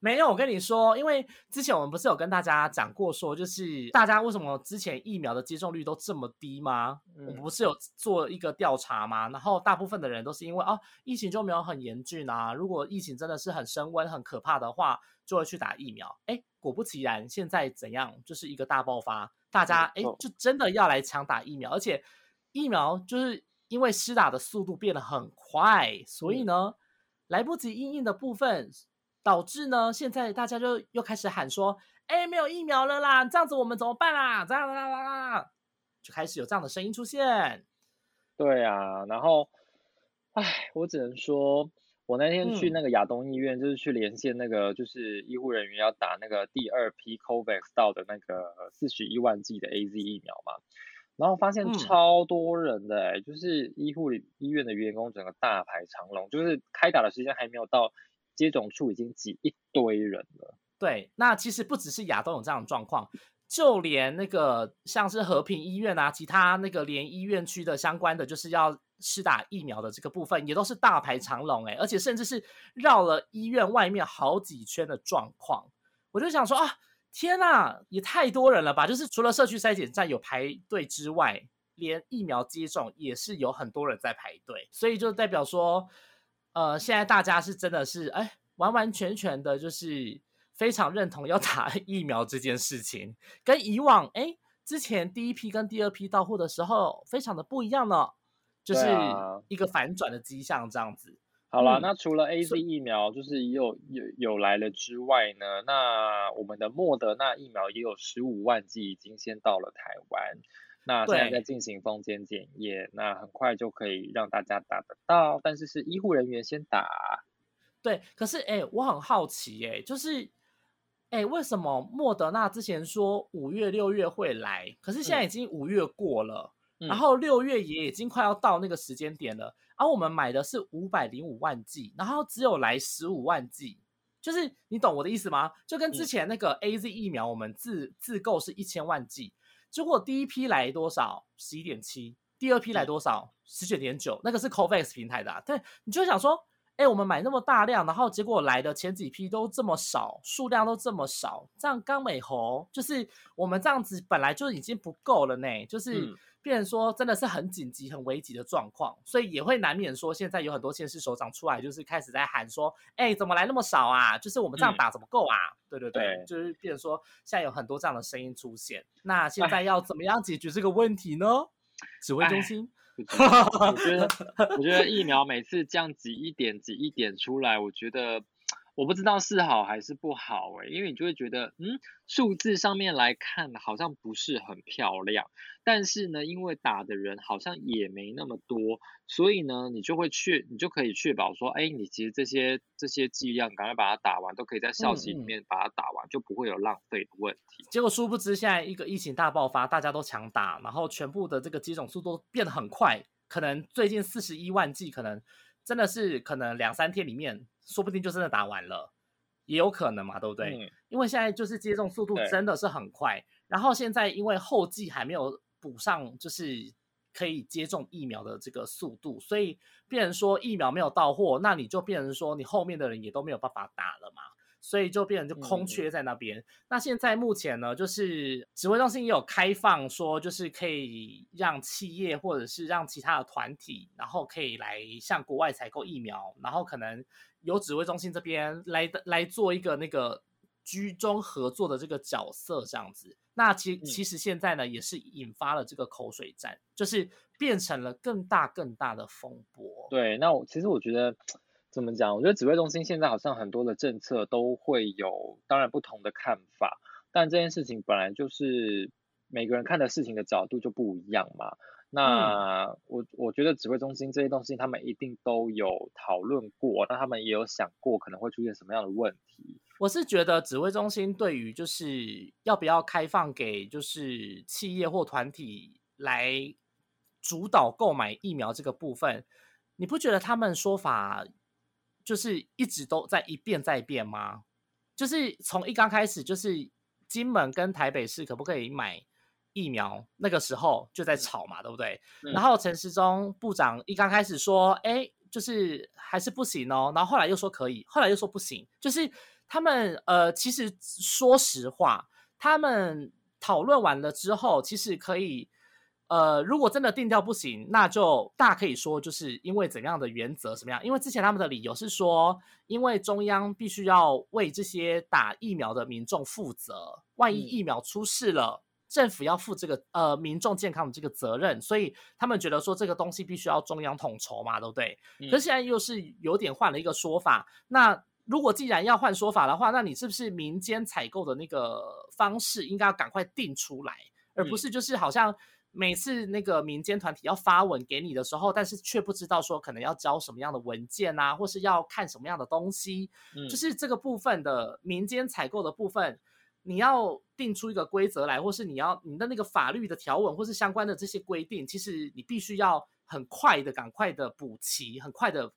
没有，我跟你说，因为之前我们不是有跟大家讲过，说就是大家为什么之前疫苗的接种率都这么低吗？我们不是有做一个调查吗？然后大部分的人都是因为哦，疫情就没有很严峻啊。如果疫情真的是很升温、很可怕的话，就会去打疫苗。哎，果不其然，现在怎样？就是一个大爆发。大家哎，就真的要来抢打疫苗，而且疫苗就是因为施打的速度变得很快，所以呢，来不及应应的部分，导致呢，现在大家就又开始喊说，哎，没有疫苗了啦，这样子我们怎么办啦？这样啦啦啦，就开始有这样的声音出现。对啊，然后，哎，我只能说。我那天去那个亚东医院，就是去连线那个，就是医护人员要打那个第二批 COVAX 到的那个四十一万剂的 AZ 疫苗嘛，然后发现超多人的，就是医护医院的员工整个大排长龙，就是开打的时间还没有到，接种处已经挤一堆人了。对，那其实不只是亚东有这样的状况，就连那个像是和平医院啊，其他那个连医院区的相关的，就是要。施打疫苗的这个部分也都是大排长龙哎，而且甚至是绕了医院外面好几圈的状况。我就想说啊，天呐，也太多人了吧！就是除了社区筛检站有排队之外，连疫苗接种也是有很多人在排队，所以就代表说，呃，现在大家是真的是哎，完完全全的就是非常认同要打 疫苗这件事情，跟以往哎之前第一批跟第二批到货的时候非常的不一样呢，就是一个反转的迹象这样子。好了，那除了 A Z 疫苗就是有有有来了之外呢，那我们的莫德纳疫苗也有十五万剂已经先到了台湾，那现在在进行封间检验，那很快就可以让大家打得到，但是是医护人员先打。对，可是哎，我很好奇哎，就是哎，为什么莫德纳之前说五月六月会来，可是现在已经五月过了，然后六月也已经快要到那个时间点了。而我们买的是五百零五万剂，然后只有来十五万剂，就是你懂我的意思吗？就跟之前那个 A Z 疫苗，我们自自购是一千万剂，结果第一批来多少？十一点七，第二批来多少？十九点九，那个是 Covax 平台的。对，你就想说，哎，我们买那么大量，然后结果来的前几批都这么少，数量都这么少，这样刚美猴就是我们这样子本来就已经不够了呢，就是。变成说真的是很紧急、很危急的状况，所以也会难免说，现在有很多县市首长出来，就是开始在喊说：“哎，怎么来那么少啊？就是我们这样打怎么够啊？”对对对，就是变成说现在有很多这样的声音出现。那现在要怎么样解决这个问题呢？指挥中心，我觉得，我觉得疫苗每次这样挤一点、挤一点出来，我觉得。我不知道是好还是不好哎，因为你就会觉得，嗯，数字上面来看好像不是很漂亮，但是呢，因为打的人好像也没那么多，所以呢，你就会确，你就可以确保说，哎，你其实这些这些剂量赶快把它打完，都可以在校期里面把它打完，就不会有浪费的问题。结果殊不知，现在一个疫情大爆发，大家都强打，然后全部的这个接种速度变得很快，可能最近四十一万剂，可能真的是可能两三天里面。说不定就真的打完了，也有可能嘛，对不对？因为现在就是接种速度真的是很快，然后现在因为后继还没有补上，就是可以接种疫苗的这个速度，所以变成说疫苗没有到货，那你就变成说你后面的人也都没有办法打了嘛。所以就变成就空缺在那边。那现在目前呢，就是指挥中心也有开放说，就是可以让企业或者是让其他的团体，然后可以来向国外采购疫苗，然后可能由指挥中心这边来的来做一个那个居中合作的这个角色这样子。那其其实现在呢，也是引发了这个口水战，就是变成了更大更大的风波。对，那我其实我觉得。怎么讲？我觉得指挥中心现在好像很多的政策都会有，当然不同的看法。但这件事情本来就是每个人看的事情的角度就不一样嘛。那我我觉得指挥中心这些东西他们一定都有讨论过，那他们也有想过可能会出现什么样的问题。我是觉得指挥中心对于就是要不要开放给就是企业或团体来主导购买疫苗这个部分，你不觉得他们说法？就是一直都在一变再变吗？就是从一刚开始，就是金门跟台北市可不可以买疫苗？那个时候就在吵嘛，对不对？然后陈时中部长一刚开始说，哎，就是还是不行哦。然后后来又说可以，后来又说不行。就是他们呃，其实说实话，他们讨论完了之后，其实可以。呃，如果真的定调不行，那就大可以说，就是因为怎样的原则什么样？因为之前他们的理由是说，因为中央必须要为这些打疫苗的民众负责，万一疫苗出事了，政府要负这个呃民众健康的这个责任，所以他们觉得说这个东西必须要中央统筹嘛，对不对？可是现在又是有点换了一个说法。那如果既然要换说法的话，那你是不是民间采购的那个方式应该要赶快定出来，而不是就是好像。每次那个民间团体要发文给你的时候，但是却不知道说可能要交什么样的文件啊，或是要看什么样的东西，就是这个部分的民间采购的部分，你要定出一个规则来，或是你要你的那个法律的条文，或是相关的这些规定，其实你必须要很快的、赶快的补齐，很快的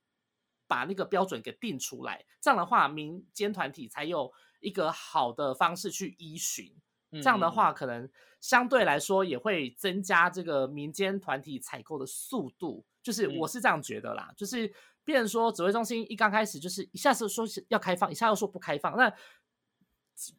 把那个标准给定出来，这样的话，民间团体才有一个好的方式去依循。这样的话，可能相对来说也会增加这个民间团体采购的速度。就是我是这样觉得啦。就是变成说，指挥中心一刚开始就是一下子说是要开放，一下又说不开放。那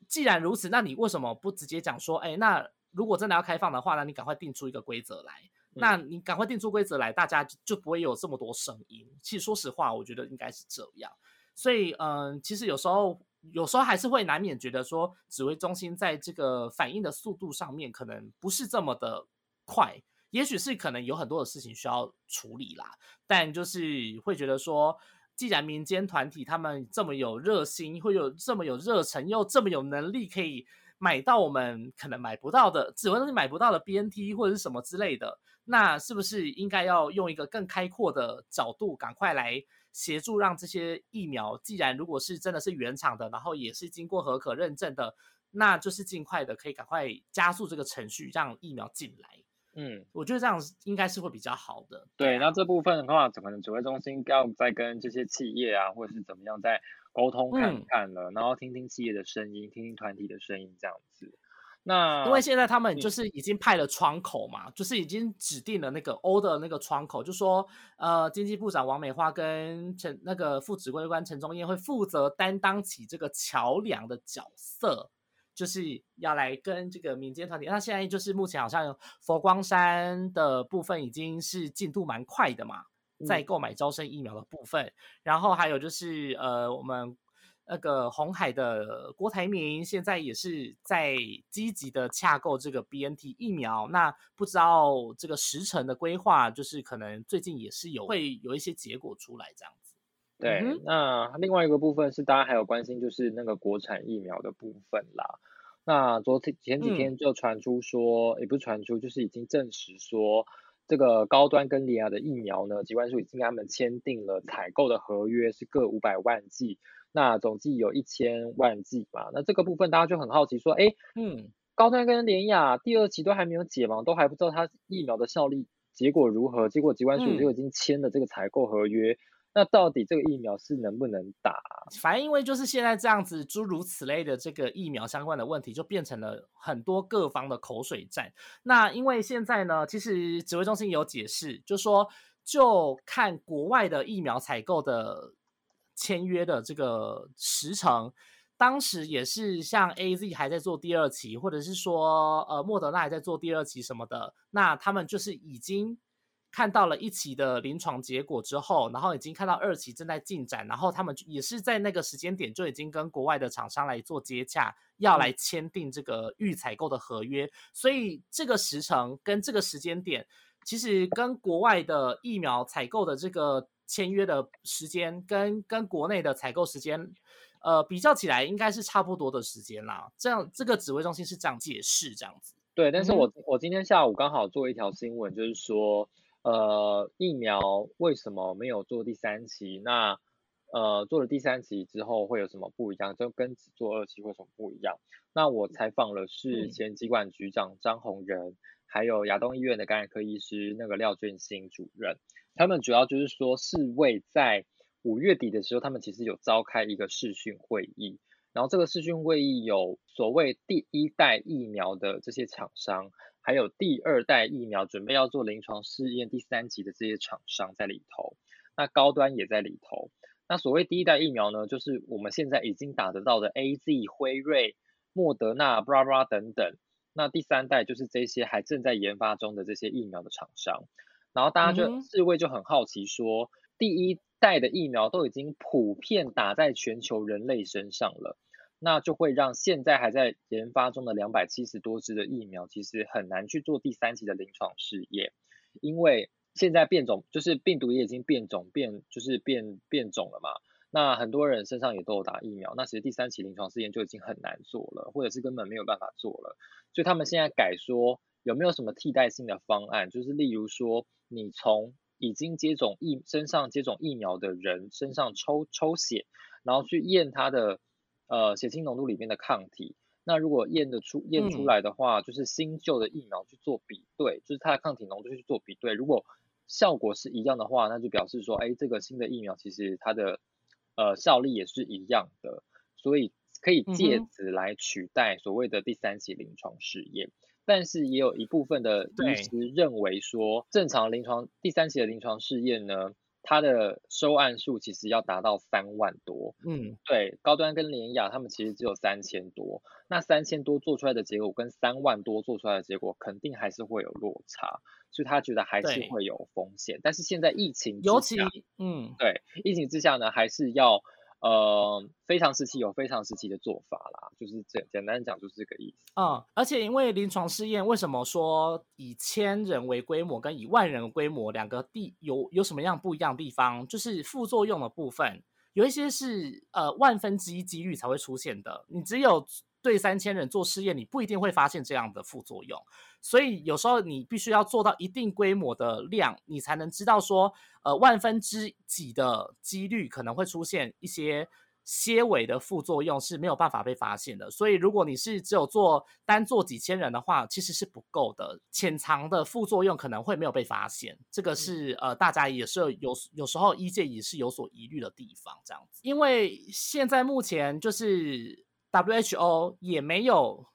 既然如此，那你为什么不直接讲说，哎，那如果真的要开放的话，那你赶快定出一个规则来，那你赶快定出规则来，大家就就不会有这么多声音。其实说实话，我觉得应该是这样。所以，嗯，其实有时候有时候还是会难免觉得说，指挥中心在这个反应的速度上面可能不是这么的快。也许是可能有很多的事情需要处理啦，但就是会觉得说，既然民间团体他们这么有热心，会有这么有热忱，又这么有能力，可以买到我们可能买不到的，指挥中心买不到的 BNT 或者是什么之类的，那是不是应该要用一个更开阔的角度，赶快来协助，让这些疫苗，既然如果是真的是原厂的，然后也是经过合可认证的，那就是尽快的可以赶快加速这个程序，让疫苗进来。嗯，我觉得这样应该是会比较好的。对，那这部分的话，可能指挥中心要再跟这些企业啊，或者是怎么样再沟通看看了，然后听听企业的声音，听听团体的声音，这样子。那因为现在他们就是已经派了窗口嘛，就是已经指定了那个欧的那个窗口，就说呃，经济部长王美花跟陈那个副指挥官陈忠燕会负责担当起这个桥梁的角色。就是要来跟这个民间团体，那现在就是目前好像佛光山的部分已经是进度蛮快的嘛，在购买招生疫苗的部分，然后还有就是呃我们那个红海的郭台铭现在也是在积极的洽购这个 BNT 疫苗，那不知道这个时程的规划，就是可能最近也是有会有一些结果出来这样子。对，那另外一个部分是大家还有关心，就是那个国产疫苗的部分啦。那昨天前几天就传出说，也不是传出，就是已经证实说，这个高端跟联雅的疫苗呢，疾管署已经跟他们签订了采购的合约，是各五百万剂，那总计有一千万剂嘛。那这个部分大家就很好奇说，哎，嗯，高端跟联雅第二期都还没有解盲，都还不知道它疫苗的效力结果如何，结果疾管署就已经签了这个采购合约。那到底这个疫苗是能不能打？反正因为就是现在这样子，诸如此类的这个疫苗相关的问题，就变成了很多各方的口水战。那因为现在呢，其实指挥中心有解释，就说就看国外的疫苗采购的签约的这个时程，当时也是像 A Z 还在做第二期，或者是说呃莫德纳还在做第二期什么的，那他们就是已经。看到了一期的临床结果之后，然后已经看到二期正在进展，然后他们也是在那个时间点就已经跟国外的厂商来做接洽，要来签订这个预采购的合约。所以这个时程跟这个时间点，其实跟国外的疫苗采购的这个签约的时间，跟跟国内的采购时间，呃，比较起来应该是差不多的时间啦。这样这个指挥中心是这样解释，这样子。对，但是我我今天下午刚好做一条新闻，就是说。呃，疫苗为什么没有做第三期？那呃，做了第三期之后会有什么不一样？就跟只做二期会什么不一样？那我采访了是前疾管局长张宏仁，还有亚东医院的感染科医师那个廖俊兴主任，他们主要就是说，世卫在五月底的时候，他们其实有召开一个视讯会议，然后这个视讯会议有所谓第一代疫苗的这些厂商。还有第二代疫苗准备要做临床试验第三级的这些厂商在里头，那高端也在里头。那所谓第一代疫苗呢，就是我们现在已经打得到的 A Z、辉瑞、莫德纳、布拉布拉等等。那第三代就是这些还正在研发中的这些疫苗的厂商。然后大家就世卫就很好奇说，第一代的疫苗都已经普遍打在全球人类身上了。那就会让现在还在研发中的两百七十多支的疫苗，其实很难去做第三期的临床试验，因为现在变种就是病毒也已经变种变就是变变种了嘛。那很多人身上也都有打疫苗，那其实第三期临床试验就已经很难做了，或者是根本没有办法做了。所以他们现在改说有没有什么替代性的方案，就是例如说你从已经接种疫身上接种疫苗的人身上抽抽血，然后去验他的。呃，血清浓度里面的抗体，那如果验得出验出来的话，就是新旧的疫苗去做比对，就是它的抗体浓度去做比对，如果效果是一样的话，那就表示说，哎，这个新的疫苗其实它的呃效力也是一样的，所以可以借此来取代所谓的第三期临床试验。但是也有一部分的医师认为说，正常临床第三期的临床试验呢。它的收案数其实要达到三万多。嗯，对，高端跟联雅他们其实只有三千多，那三千多做出来的结果跟三万多做出来的结果肯定还是会有落差，所以他觉得还是对会有风险。但是现在疫情之尤其下嗯，对疫情之下呢，还是要呃非常时期有非常时期的做法啦，就是简简单讲就是这个意思。嗯，而且因为临床试验，为什么说以千人为规模跟以万人规模两个地有有什么样不一样的地方？就是副作用的部分，有一些是呃万分之一几率才会出现的，你只有对三千人做试验，你不一定会发现这样的副作用。所以有时候你必须要做到一定规模的量，你才能知道说，呃，万分之几的几率可能会出现一些些微的副作用是没有办法被发现的。所以如果你是只有做单做几千人的话，其实是不够的，潜藏的副作用可能会没有被发现。这个是呃，大家也是有有时候医界也是有所疑虑的地方，这样子。因为现在目前就是 WHO 也没有。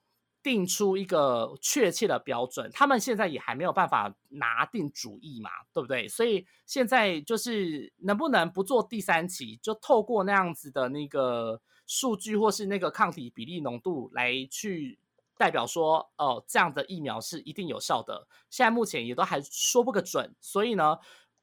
定出一个确切的标准，他们现在也还没有办法拿定主意嘛，对不对？所以现在就是能不能不做第三期，就透过那样子的那个数据或是那个抗体比例浓度来去代表说，哦，这样的疫苗是一定有效的。现在目前也都还说不个准，所以呢，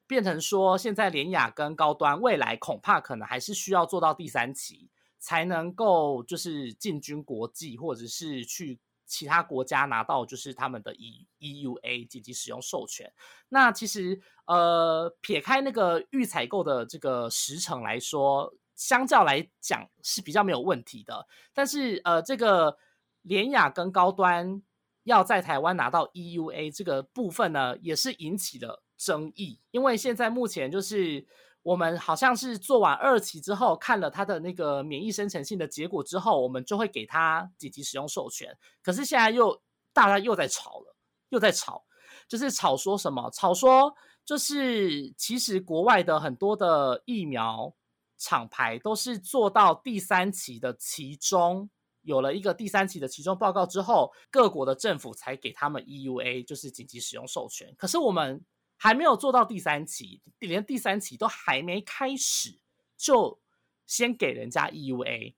变成说现在联雅跟高端未来恐怕可能还是需要做到第三期，才能够就是进军国际或者是去。其他国家拿到就是他们的 E EUA 紧急使用授权。那其实呃，撇开那个预采购的这个时程来说，相较来讲是比较没有问题的。但是呃，这个联雅跟高端要在台湾拿到 EUA 这个部分呢，也是引起了争议，因为现在目前就是。我们好像是做完二期之后，看了它的那个免疫生成性的结果之后，我们就会给它紧急使用授权。可是现在又大家又在吵了，又在吵，就是吵说什么？吵说就是其实国外的很多的疫苗厂牌都是做到第三期的其中有了一个第三期的其中报告之后，各国的政府才给他们 EUA，就是紧急使用授权。可是我们。还没有做到第三期，连第三期都还没开始，就先给人家 EUA，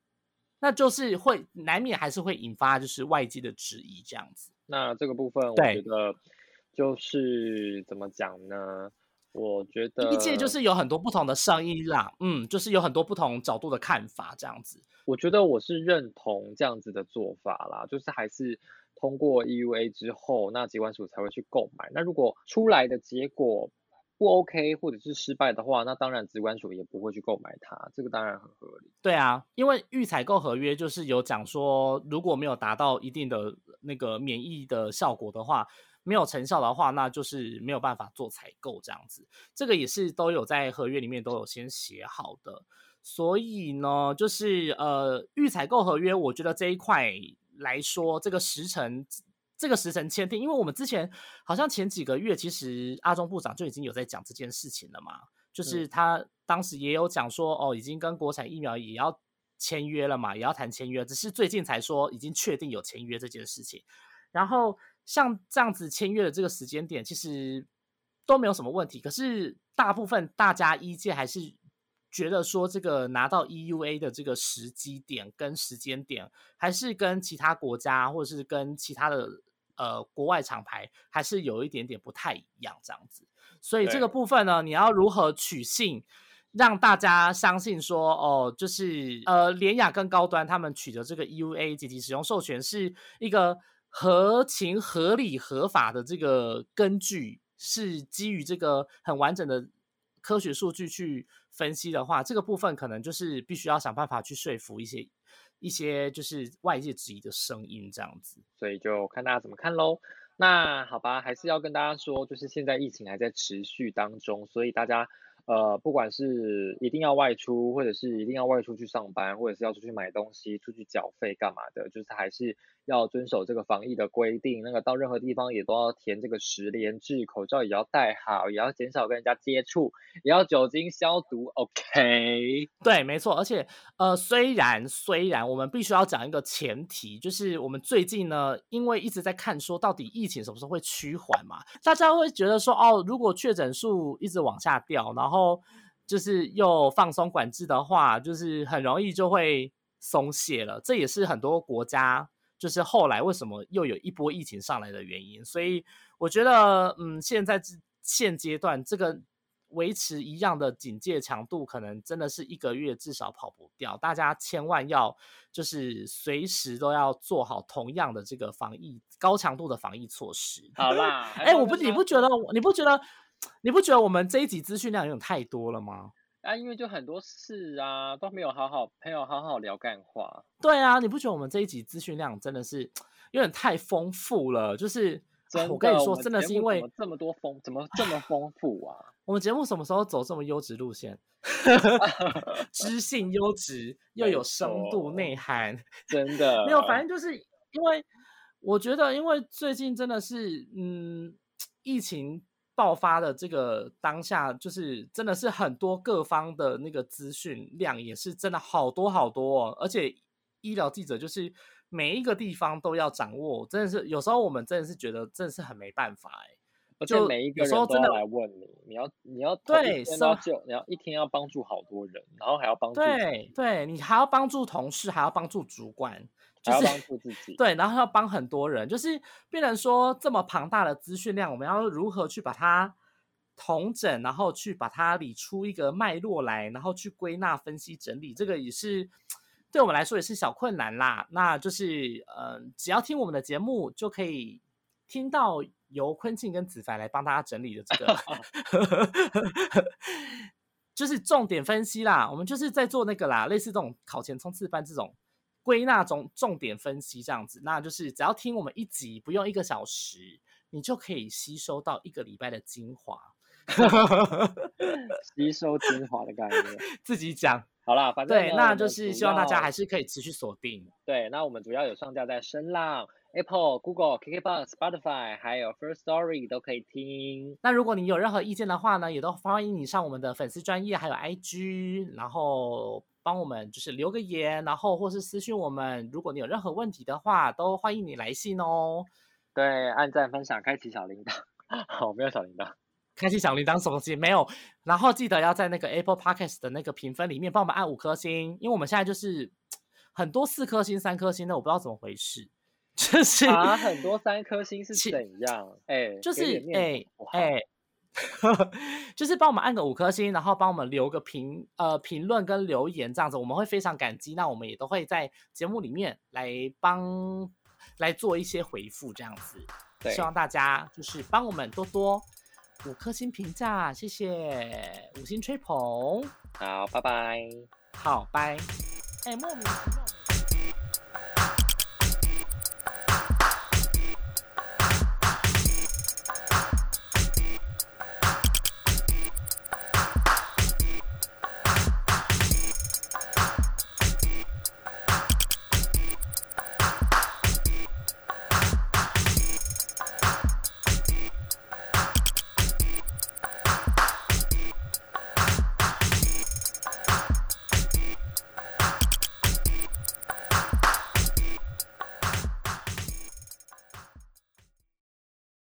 那就是会难免还是会引发就是外界的质疑这样子。那这个部分，我觉得就是怎么讲呢？我觉得一届就是有很多不同的声音啦，嗯，就是有很多不同角度的看法这样子。我觉得我是认同这样子的做法啦，就是还是。通过 EUA 之后，那疾管署才会去购买。那如果出来的结果不 OK 或者是失败的话，那当然疾管署也不会去购买它，这个当然很合理。对啊，因为预采购合约就是有讲说，如果没有达到一定的那个免疫的效果的话，没有成效的话，那就是没有办法做采购这样子。这个也是都有在合约里面都有先写好的。所以呢，就是呃预采购合约，我觉得这一块。来说，这个时辰，这个时辰签订，因为我们之前好像前几个月，其实阿中部长就已经有在讲这件事情了嘛，就是他当时也有讲说，哦，已经跟国产疫苗也要签约了嘛，也要谈签约，只是最近才说已经确定有签约这件事情。然后像这样子签约的这个时间点，其实都没有什么问题，可是大部分大家医界还是。觉得说这个拿到 EUA 的这个时机点跟时间点，还是跟其他国家或者是跟其他的呃国外厂牌，还是有一点点不太一样这样子。所以这个部分呢，你要如何取信，让大家相信说，哦，就是呃联雅跟高端他们取得这个 EUA 紧急使用授权是一个合情合理合法的这个根据，是基于这个很完整的科学数据去。分析的话，这个部分可能就是必须要想办法去说服一些一些就是外界质疑的声音这样子，所以就看大家怎么看喽。那好吧，还是要跟大家说，就是现在疫情还在持续当中，所以大家。呃，不管是一定要外出，或者是一定要外出去上班，或者是要出去买东西、出去缴费干嘛的，就是还是要遵守这个防疫的规定。那个到任何地方也都要填这个十连制，口罩也要戴好，也要减少跟人家接触，也要酒精消毒。OK，对，没错。而且呃，虽然虽然我们必须要讲一个前提，就是我们最近呢，因为一直在看说到底疫情什么时候会趋缓嘛，大家会觉得说哦，如果确诊数一直往下掉，然后。就是又放松管制的话，就是很容易就会松懈了。这也是很多国家就是后来为什么又有一波疫情上来的原因。所以我觉得，嗯，现在这现阶段这个。维持一样的警戒强度，可能真的是一个月至少跑不掉。大家千万要就是随时都要做好同样的这个防疫高强度的防疫措施。好啦，哎，我不，你不觉得？你不觉得？你不觉得我们这一集资讯量有点太多了吗？啊，因为就很多事啊，都没有好好朋友好好聊干话。对啊，你不觉得我们这一集资讯量真的是有点太丰富了？就是。我跟你说，真的是因为这么多丰，怎么这么丰富啊？我们节目什么时候走这么优质路线？知性优质又有深度内涵，真的没有。反正就是因为我觉得，因为最近真的是，嗯，疫情爆发的这个当下，就是真的是很多各方的那个资讯量也是真的好多好多，哦而且医疗记者就是。每一个地方都要掌握，真的是有时候我们真的是觉得真的是很没办法哎。而且每一个人都要来问你，你要你要对，要救，你要一天要帮助好多人，然后还要帮助对对，你还要帮助同事，还要帮助主管，就是帮助自 己。对，然后要帮很多人，就是变成说这么庞大的资讯量，我们要如何去把它统整，然后去把它理出一个脉络来，然后去归纳、分析、整理，这个也是。对我们来说也是小困难啦，那就是，嗯，只要听我们的节目，就可以听到由坤庆跟子凡来帮大家整理的这个，就是重点分析啦。我们就是在做那个啦，类似这种考前冲刺班这种归纳总重点分析这样子。那就是只要听我们一集，不用一个小时，你就可以吸收到一个礼拜的精华 吸收精华的概念，自己讲。好啦，反正对，那就是希望大家还是可以持续锁定。对，那我们主要有上架在声浪、Apple、Google、KKBox、Spotify，还有 First Story 都可以听。那如果你有任何意见的话呢，也都欢迎你上我们的粉丝专业还有 IG，然后帮我们就是留个言，然后或是私信我们。如果你有任何问题的话，都欢迎你来信哦。对，按赞、分享、开启小铃铛。好，没有小铃铛。开启小铃铛什么东西没有？然后记得要在那个 Apple Podcast 的那个评分里面帮我们按五颗星，因为我们现在就是很多四颗星、三颗星的，我不知道怎么回事。就是啊，很多三颗星是怎样？哎，就是哎哎，就是帮我们按个五颗星，然后帮我们留个评呃评论跟留言这样子，我们会非常感激。那我们也都会在节目里面来帮来做一些回复这样子。希望大家就是帮我们多多。五颗星评价，谢谢五星吹捧。好，拜拜。好，拜。哎，莫名其妙。